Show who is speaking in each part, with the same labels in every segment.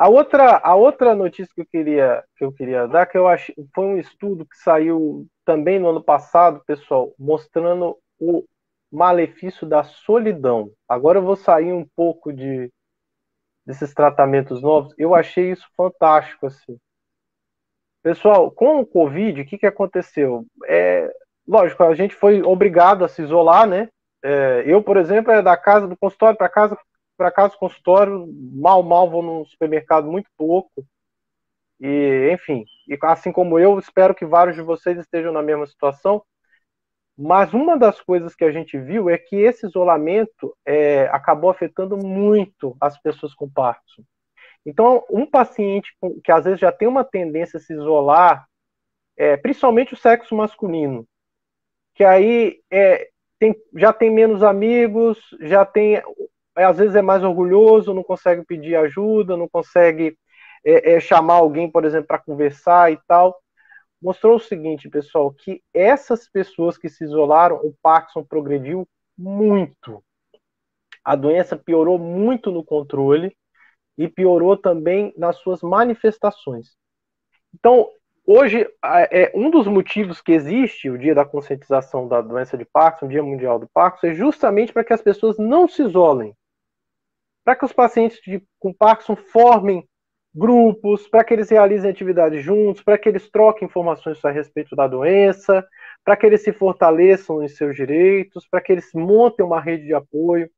Speaker 1: A outra, a outra notícia que eu queria, que eu queria dar, que eu acho, foi um estudo que saiu também no ano passado, pessoal, mostrando o malefício da solidão. Agora eu vou sair um pouco de desses tratamentos novos. Eu achei isso fantástico, assim. Pessoal, com o Covid, o que, que aconteceu? É, lógico, a gente foi obrigado a se isolar, né? É, eu, por exemplo, é da casa do consultório para casa para casa consultório, mal, mal vou no supermercado muito pouco. E, enfim, e assim como eu, espero que vários de vocês estejam na mesma situação. Mas uma das coisas que a gente viu é que esse isolamento é, acabou afetando muito as pessoas com Parkinson. Então, um paciente que às vezes já tem uma tendência a se isolar, é, principalmente o sexo masculino, que aí é, tem, já tem menos amigos, já tem, às vezes é mais orgulhoso, não consegue pedir ajuda, não consegue é, é, chamar alguém, por exemplo, para conversar e tal. Mostrou o seguinte, pessoal, que essas pessoas que se isolaram, o Parkinson progrediu muito. A doença piorou muito no controle e piorou também nas suas manifestações. Então, hoje, é, um dos motivos que existe o Dia da Conscientização da Doença de Parkinson, o Dia Mundial do Parkinson, é justamente para que as pessoas não se isolem. Para que os pacientes de, com Parkinson formem grupos, para que eles realizem atividades juntos, para que eles troquem informações a respeito da doença, para que eles se fortaleçam em seus direitos, para que eles montem uma rede de apoio.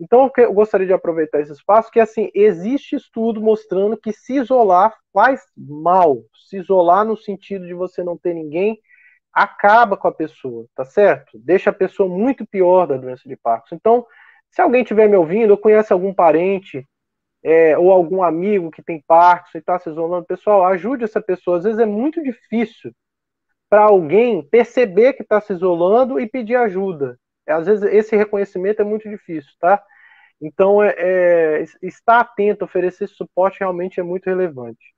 Speaker 1: Então, eu gostaria de aproveitar esse espaço, que assim, existe estudo mostrando que se isolar faz mal. Se isolar no sentido de você não ter ninguém, acaba com a pessoa, tá certo? Deixa a pessoa muito pior da doença de Parkinson. Então, se alguém estiver me ouvindo, ou conhece algum parente, é, ou algum amigo que tem Parkinson e está se isolando, pessoal, ajude essa pessoa. Às vezes é muito difícil para alguém perceber que está se isolando e pedir ajuda. Às vezes esse reconhecimento é muito difícil, tá? Então, é, é, estar atento, oferecer suporte realmente é muito relevante.